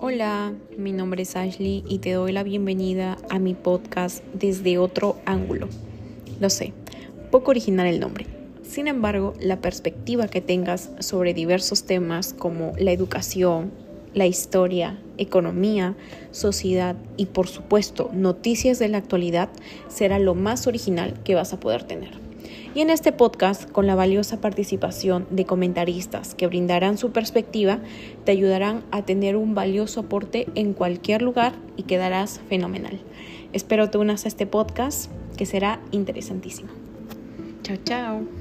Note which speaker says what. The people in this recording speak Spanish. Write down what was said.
Speaker 1: Hola, mi nombre es Ashley y te doy la bienvenida a mi podcast desde otro ángulo. Lo sé, poco original el nombre. Sin embargo, la perspectiva que tengas sobre diversos temas como la educación, la historia, economía, sociedad y por supuesto noticias de la actualidad será lo más original que vas a poder tener. Y en este podcast, con la valiosa participación de comentaristas que brindarán su perspectiva, te ayudarán a tener un valioso aporte en cualquier lugar y quedarás fenomenal. Espero te unas a este podcast que será interesantísimo. Chao, chao.